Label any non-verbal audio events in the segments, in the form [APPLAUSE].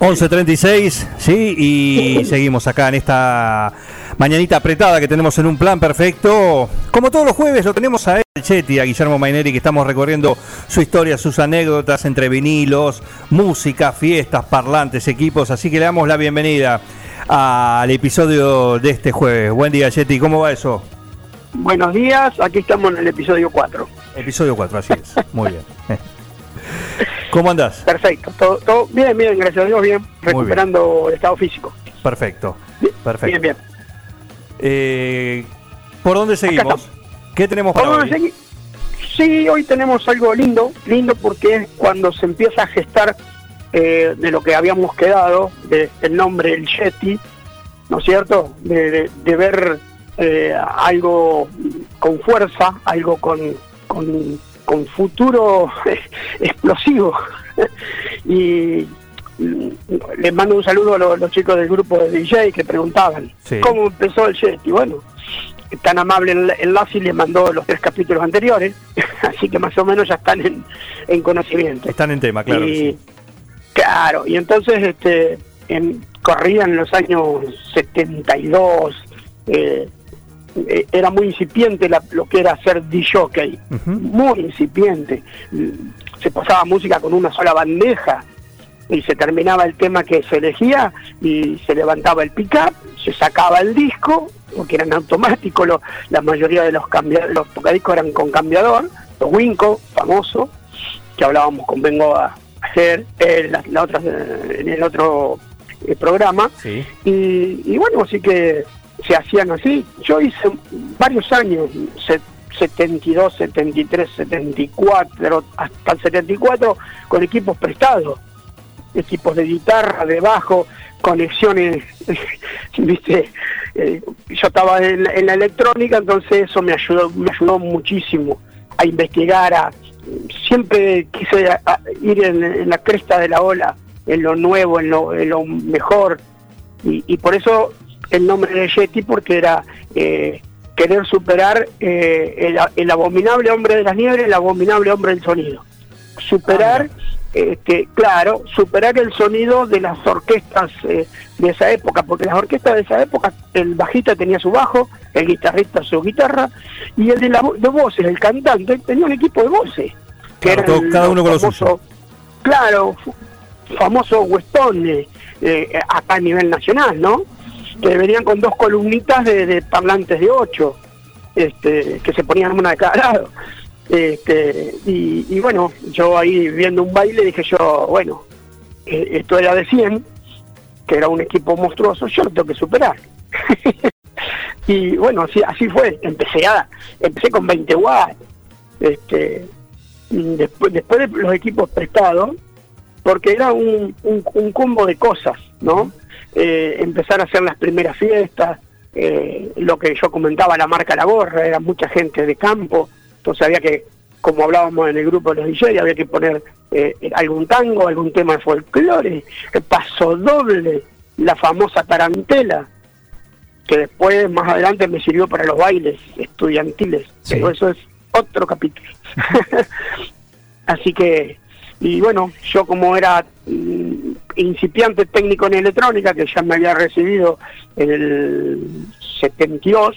...11.36, sí, y [LAUGHS] seguimos acá en esta mañanita apretada que tenemos en un plan perfecto. Como todos los jueves lo tenemos a él, Chetti, a Guillermo Maineri, que estamos recorriendo su historia, sus anécdotas entre vinilos, música, fiestas, parlantes, equipos. Así que le damos la bienvenida al episodio de este jueves. Buen día, Chetti, ¿cómo va eso? Buenos días, aquí estamos en el episodio 4. Episodio 4, así es. Muy bien. [LAUGHS] ¿Cómo andás? Perfecto, todo, todo bien, bien, gracias a Dios, bien, recuperando el estado físico. Perfecto, perfecto. Bien, bien. Eh, ¿Por dónde seguimos? ¿Qué tenemos para ¿Por hoy? segui- Sí, hoy tenemos algo lindo, lindo porque es cuando se empieza a gestar eh, de lo que habíamos quedado, de, el nombre El Yeti, ¿no es cierto? De, de- de ver eh, algo con fuerza, algo con, con, con futuro [LAUGHS] explosivo. y les mando un saludo a los, los chicos del grupo de DJ que preguntaban Sí. cómo empezó el Yeti. Bueno, tan amable el, el Lassi les mandó los tres capítulos anteriores, [LAUGHS] así que más o menos ya están en, en conocimiento. Están en tema, claro. Y- sí. Claro, y entonces este, en, corrían los años 72, eh, eh, era muy incipiente la- lo que era hacer DJ, Ujú. muy incipiente. Mm, Se pasaba música con una sola bandeja y se terminaba el tema que se elegía y se levantaba el pick-up, se sacaba el disco, porque eran automáticos, lo- la mayoría de los, los tocadiscos eran con cambiador, los Winco, famoso, que hablábamos con Vengo a hacer eh, la, la otra, en el otro eh, programa. Sí. Y, y bueno, así que se hacían así. Yo hice varios años, se- 72, 73, 74, hasta el 74, con equipos prestados, equipos de guitarra, de bajo, conexiones, [LAUGHS] viste, Eh, yo estaba en, la- en la electrónica, entonces eso me ayudó, me ayudó muchísimo a investigar, a siempre quise ir en, la cresta de la ola, en lo nuevo, en lo, mejor, y por eso el nombre de Yeti, porque era eh, querer superar eh, el, el abominable hombre de las nieves, el abominable hombre del sonido. Superar, este, claro, superar el sonido de las orquestas eh, de esa época, porque las orquestas de esa época, el bajista tenía su bajo, el guitarrista su guitarra, y el de, la, de voces, el cantante, tenía un equipo de voces. Que Claro, todo- cada uno con lo famoso- suyo. Claro, famoso Weston, eh, eh, acá a nivel nacional, ¿no? Que venían con dos columnitas de, parlantes de ocho, este, que se ponían una de cada lado. Este, y, y bueno, yo ahí viendo un baile dije yo, bueno, eh, esto era de 100, que era un equipo monstruoso, yo lo tengo que superar. [LAUGHS] y bueno, así, así fue, empecé a, empecé con 20 watts, este, después, después de los equipos prestados, porque era un, un combo de cosas, ¿no? Eh, empezar a hacer las primeras fiestas, eh, lo que yo comentaba, la marca La Gorra, era mucha gente de campo, entonces había que, como hablábamos en el grupo de los DJ, había que poner eh, algún tango, algún tema de folclore, el paso doble, la famosa tarantela, que después, más adelante, me sirvió para los bailes estudiantiles, Sí. pero eso es otro capítulo. [LAUGHS] Así que, y bueno, yo como era mm, incipiante técnico en electrónica, que ya me había recibido en el 72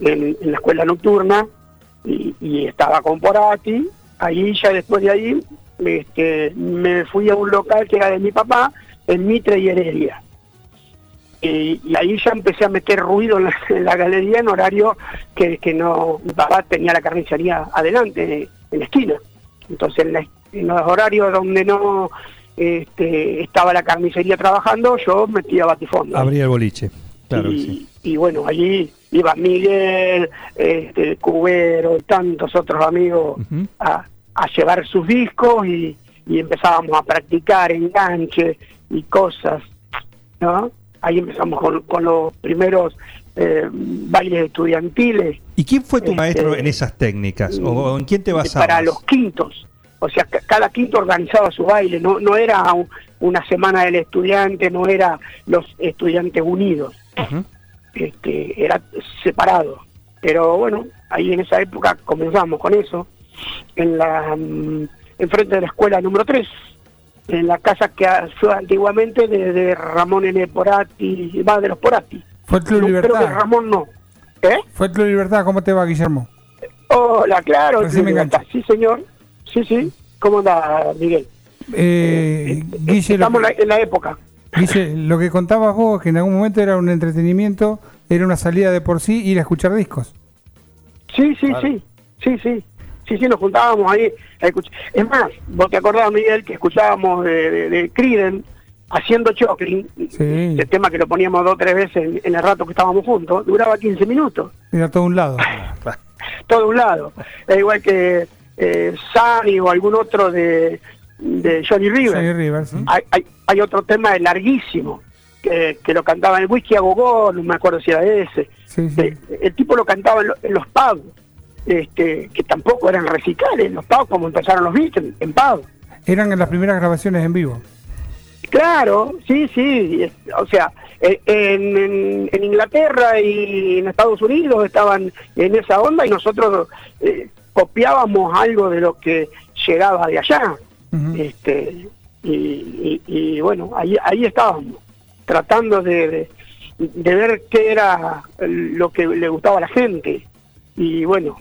en, la escuela nocturna, y, estaba con Porati, ahí ya después de ahí este, me fui a un local que era de mi papá, en Mitre y Heredia. Y, ahí ya empecé a meter ruido en la, [LAUGHS] en la galería en horario que, que no, mi papá tenía la carnicería adelante, en la esquina. Entonces en, la- en los horarios donde no este, estaba la carnicería trabajando, yo metía batifondo. Abría el boliche. Claro que y, sí. y bueno, allí iba Miguel, este, Cubero y tantos otros amigos a, a llevar sus discos y, y empezábamos a practicar enganche y cosas, ¿no? Ahí empezamos con, con los primeros eh, bailes estudiantiles. ¿Y quién fue tu Este, maestro en esas técnicas? ¿O en quién te basabas? Para los quintos. O sea, ca- cada quinto organizaba su baile, no, no era un- una semana del estudiante, no era los estudiantes unidos, este, era separado. Pero bueno, ahí en esa época comenzamos con eso, en la mm, enfrente de la escuela número 3, en la casa que fue antiguamente de, de Ramón N. Porati, va de los Porati. Fue Club No, creo que Libertad. Ramón no. ¿Eh? Fue Club Libertad. ¿Cómo te va, Guillermo? Hola, claro, Libertad. sí señor, sí, sí. ¿Cómo anda, Miguel? Eh, Guille, lo Estamos que, en la- época. Guille, lo que contabas vos, que en algún momento era un entretenimiento, era una salida de por sí ir a escuchar discos. Sí, sí, sí, sí, sí. Sí, sí, nos juntábamos ahí a escuchar. Es más, vos te acordás, Miguel, que escuchábamos de, de, de Creedence haciendo Choclin, Sí. el tema que lo poníamos dos o tres veces en, en el rato que estábamos juntos, duraba 15 minutos, Era todo un lado. [LAUGHS] todo un lado. Es igual que eh, Sunny o algún otro de, de Johnny River. Johnny Rivers, ¿sí? hay, hay, hay otro tema larguísimo que, que lo cantaba en Whisky a Gogó, no me acuerdo si era ese. Sí, sí. Eh, el tipo lo cantaba en, lo- en los pubs, este, que tampoco eran recitales, los pubs como empezaron los Beatles, en pubs. Eran las primeras grabaciones en vivo. Claro, sí, sí, o sea, eh, en, en- en Inglaterra y en Estados Unidos estaban en esa onda y nosotros eh, copiábamos algo de lo que llegaba de allá. Este y, y- y bueno, ahí, ahí estábamos, tratando de, de, de ver qué era lo que le gustaba a la gente. Y bueno,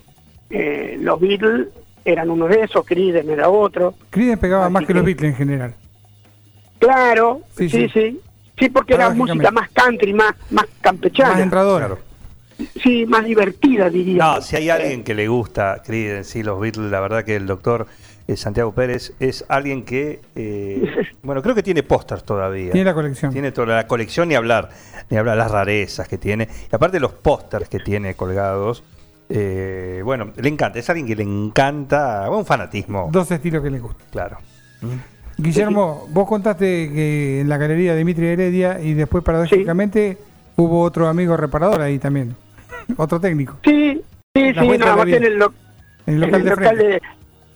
eh, los Beatles eran uno de esos, Creedence era otro. Creedence pegaba Así más que, que- los Beatles en general. Claro, Sí, sí, sí. sí. Sí, porque era música más country, más, más campechana. Más entradora. Claro. Sí, más divertida, diría. No, si hay alguien que le gusta Creedence y los Beatles, la verdad que el doctor eh, Santiago Pérez es alguien que, eh, bueno, creo que tiene pósters todavía. Tiene la colección. Tiene toda la colección, ni hablar, ni hablar las rarezas que tiene. Y aparte los pósters que tiene colgados, eh, bueno, le encanta, es alguien que le encanta, un fanatismo, Dos estilos que le gustan. claro. Guillermo, vos contaste que en la galería Dimitri Heredia y después paradójicamente hubo otro amigo reparador ahí también. Otro técnico. Sí, sí, La sí, nada más en el, lo- En el en local el de local frente. de...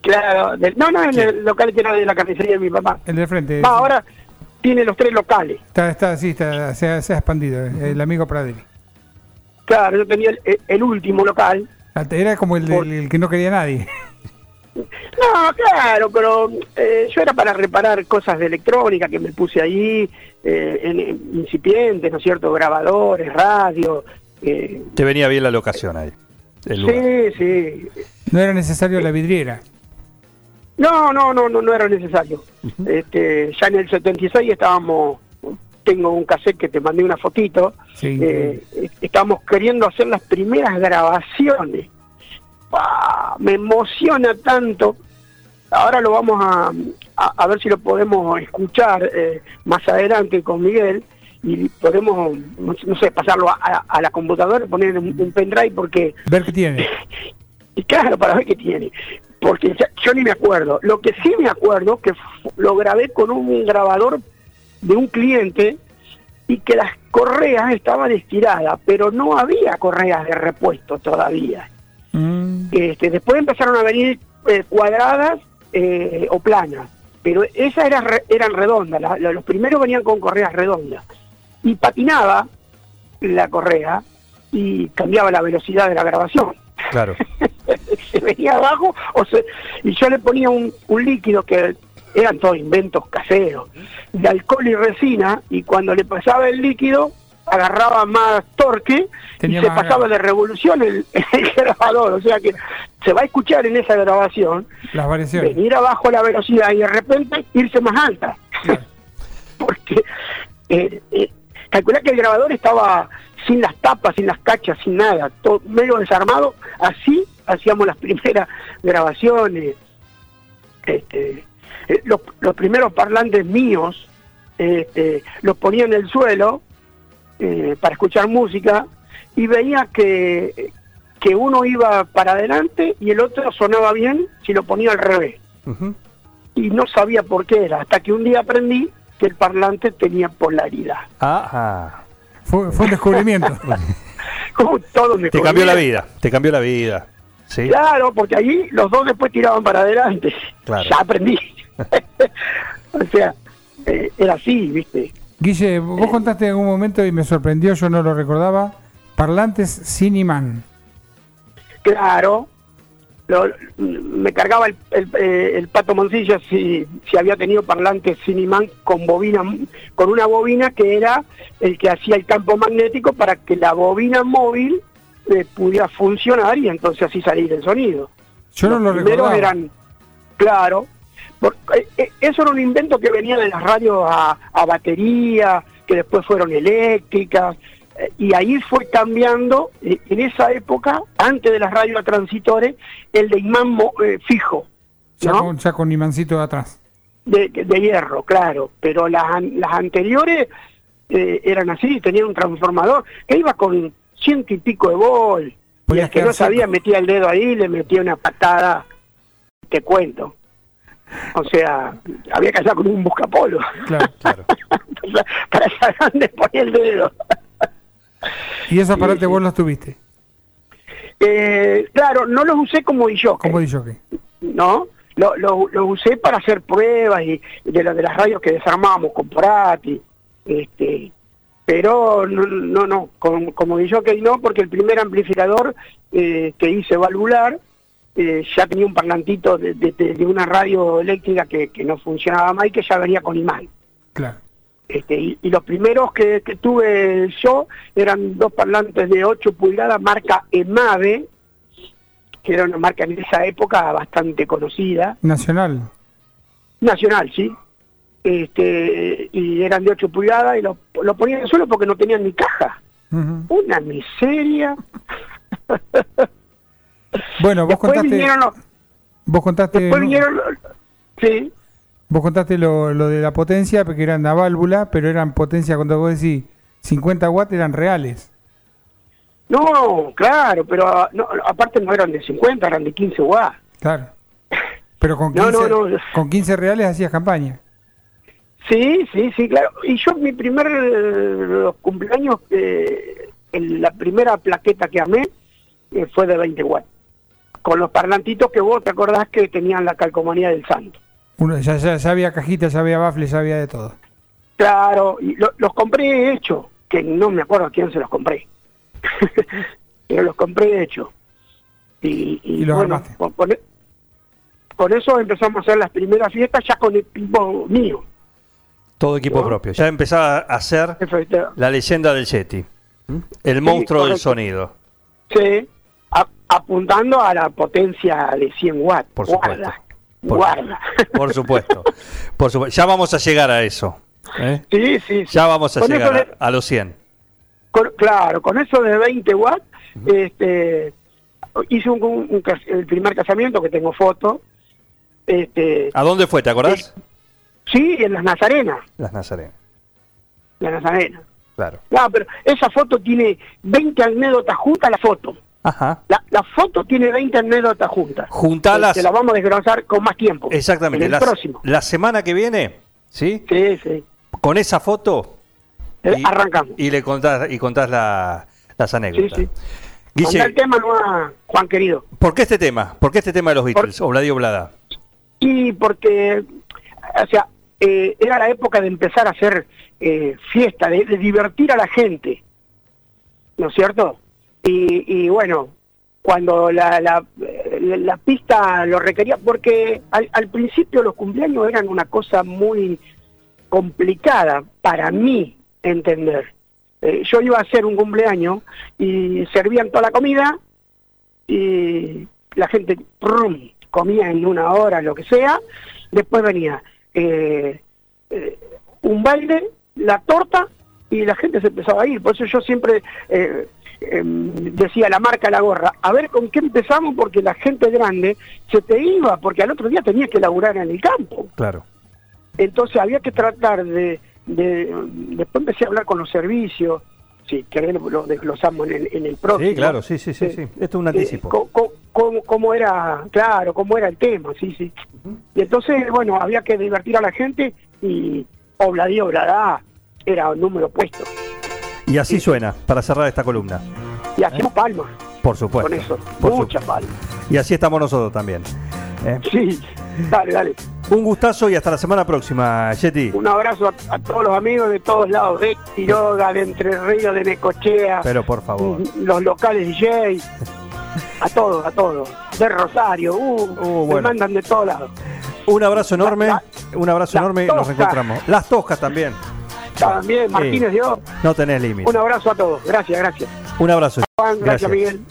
Claro, del- no, no, en el local que era de la carnicería de mi papá. El de frente. Va, sí. ahora tiene los tres locales. Está, está, sí, está, se, ha, se ha expandido. eh, El amigo Pradeli. Claro, yo tenía el, el último local. Era como el, del- el que no quería nadie. No, claro, pero eh, yo era para reparar cosas de electrónica que me puse ahí, eh, en, en incipientes, ¿no es cierto? Grabadores, radio. Eh, Te venía bien la locación ahí. el lugar. sí, sí. No era necesario la vidriera. No, no, no, no, no era necesario. este, ya en el 76 estábamos, tengo un cassette que te mandé una fotito, Sí. eh, estábamos queriendo hacer las primeras grabaciones. ¡Pah! Me emociona tanto. Ahora lo vamos a, a, a ver si lo podemos escuchar eh, más adelante con Miguel y podemos, no, sé- pasarlo a, a- a la computadora, poner un, un pendrive porque Ver qué tiene. [LAUGHS] y claro, para ver qué tiene. Porque ya- yo ni me acuerdo. Lo que sí me acuerdo que lo grabé con un grabador de un cliente y que las correas estaban estiradas, pero no había correas de repuesto todavía. Mm, Este, después empezaron a venir eh, cuadradas eh, o planas, pero esas eran, eran redondas. la- la- los primeros venían con correas redondas. Y patinaba la correa y cambiaba la velocidad de la grabación. Claro. [LAUGHS] se venía abajo o se, y yo le ponía un, un líquido que eran todos inventos caseros de alcohol y resina y cuando le pasaba el líquido agarraba más torque Tenía y se pasaba de revolución el, [LAUGHS] el grabador o sea que se va a escuchar en esa grabación las variaciones. venir abajo la velocidad y de repente irse más alta [LAUGHS] porque eh, eh, calculá que el grabador estaba sin las tapas, sin las cachas, sin nada, todo medio desarmado, así hacíamos las [LAUGHS] primeras grabaciones. Este, eh, los, los primeros parlantes míos este, los ponía en el suelo eh, para escuchar música y veía que, que uno iba para adelante y el otro sonaba bien si lo ponía al revés. Y no sabía por qué era, hasta que un día aprendí que el parlante tenía polaridad. Ajá. Fue, fue un descubrimiento. [LAUGHS] todo me Te cambió la vida, te cambió la vida. ¿sí? Claro, porque ahí los dos después tiraban para adelante. Claro. Ya aprendí. [LAUGHS] o sea, eh, era así, ¿viste? Guille, vos contaste en algún momento y me sorprendió, yo no lo recordaba, parlantes sin imán. Claro. Lo- me cargaba el, el, eh, el pato Moncilla si, si había tenido parlantes sin imán con bobina, con una bobina que era el que hacía el campo magnético para que la bobina móvil eh, pudiera funcionar y entonces así salir el sonido. Yo no lo Los primeros recordaba. eran, claro, eh, eso era un invento que venía de las radios a, a batería, que después fueron eléctricas, y ahí fue cambiando, eh, en esa época, antes de las radios a transitores, el de imán eh, fijo, Ya, ¿no? con, ya con imancito de atrás. de, de hierro, claro, pero las, las anteriores eh, eran así, tenían un transformador que iba con ciento y pico de vol, y el que no sabía metía el dedo ahí, le metía una patada, te cuento. O sea, había que hacer con un buscapolo. Claro. [LAUGHS] Para saber dónde ponía el dedo. Y esos aparatos vos los tuviste, Eh, claro, no los usé como yo. como que. ¿no? Lo, lo, lo usé para hacer pruebas y de, la- de las radios que desarmábamos con Porati, este, pero no, no, no como, como que no, porque el primer amplificador eh, que hice valvular eh, ya tenía un parlantito de- de una radio eléctrica que, que no funcionaba más y que ya venía con imán. Claro. Este, y, y los primeros que, que tuve yo eran dos parlantes de 8 pulgadas, marca EMAVE, que era una marca en esa época bastante conocida, Nacional. nacional, ¿sí? Este, y eran de 8 pulgadas y lo, lo ponían en el suelo porque no tenían ni caja. Una miseria. Bueno, vos Después contaste, vinieron los... vos contaste, Después vinieron los- Sí, vos contaste lo, lo de la potencia, porque eran la válvula, pero eran potencia, cuando vos decís 50 watts, eran reales. no, claro, pero ah, no, aparte no eran de 50, eran de 15 watts. Claro. Pero con No, [LAUGHS] 15, no, no. con 15 reales hacías campaña. Sí, sí, sí, claro. Y yo mi primer los cumpleaños, eh, en la primera plaqueta que armé eh, fue de 20 watts. Con los parlantitos que vos te acordás que tenían la calcomanía del santo. Uno, ya, ya, ya había cajitas, ya había baffles, ya había de todo. Claro, y lo- los compré hechos, que no me acuerdo a quién se los compré. [LAUGHS] Pero los compré hechos. Y, y Y los bueno, armaste. con, con e- con eso empezamos a hacer las primeras fiestas ya con equipo mío. Todo equipo ¿No? propio. Ya empezaba a hacer la leyenda del Yeti. El monstruo del sonido. Sí, a- apuntando a la potencia de 100 watts. Por supuesto. Guarda, Por- guarda. Por supuesto. Por supuesto. Ya vamos a llegar a eso. ¿eh? sí, sí, sí. Ya vamos a Con llegar de- a, a los 100. con- claro, con eso de 20 watts, este, hice un, un- un el primer casamiento que tengo foto. Este, ¿A dónde fue? ¿Te acordás? sí, en las Nazarenas. Las Nazarenas. Las Nazarenas. Claro. Claro, pero esa foto tiene 20 anécdotas juntas la foto. Ajá. La, la foto tiene 20 anécdotas juntas. Juntalas. Que la vamos a desglosar con más tiempo. Exactamente. En La, el próximo. la semana que viene, ¿sí? Sí, sí. Con esa foto. Eh, y- Arrancamos. Y le contás, y contás la- las anécdotas. Sí, sí. Guille, Mandá el tema no a Juan querido. ¿por qué este tema? ¿Por qué este tema de los Beatles? Obladio Oblada. Y porque, o sea, eh, era la época de empezar a hacer eh, fiesta, de, de divertir a la gente, ¿no es cierto? Y, bueno, cuando la, la, pista lo requería, porque al, principio los cumpleaños eran una cosa muy complicada para mí entender. Eh, yo iba a hacer un cumpleaños y servían toda la comida y la gente comía en una hora, lo que sea. Después venía eh, eh, un baile, la torta y la gente se empezaba a ir. Por eso yo siempre eh, em, decía la marca la gorra, a ver con qué empezamos porque la gente grande se te iba, porque al otro día tenías que laburar en el campo. Claro. Entonces había que tratar de, de- después empecé a hablar con los servicios, si querés lo, lo desglosamos en el, en el próximo. Sí, claro, sí, sí, sí, sí. Esto es un Eh, anticipo. co- cómo, cómo era, claro, cómo era el tema, sí, sí. Y entonces, bueno, había que divertir a la gente y Obladí Obladá era un número puesto. Y así suena, para cerrar esta columna. Y hacemos palmas Por supuesto. con eso, por muchas palmas. Y así estamos nosotros también. ¿eh? Sí, dale, dale. Un gustazo y hasta la semana próxima, Yeti. Un abrazo a, a todos los amigos de todos lados, de Quiroga, de Entre Ríos, de Necochea, Pero por favor. los locales DJ, a todos, a todos. De Rosario, uh, Uh, me bueno. mandan de todos lados. Un abrazo enorme. La- un abrazo enorme y nos toscas. reencontramos. Las toscas también. También, Martínez Dios, No tenés límite. un abrazo a todos. Gracias, gracias. Un abrazo. Juan, gracias, Miguel.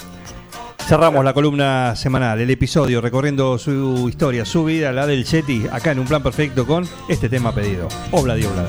Cerramos la columna semanal, el episodio recorriendo su historia, su vida, la del Yeti, acá en un plan perfecto con este tema pedido. Obla di Oblada.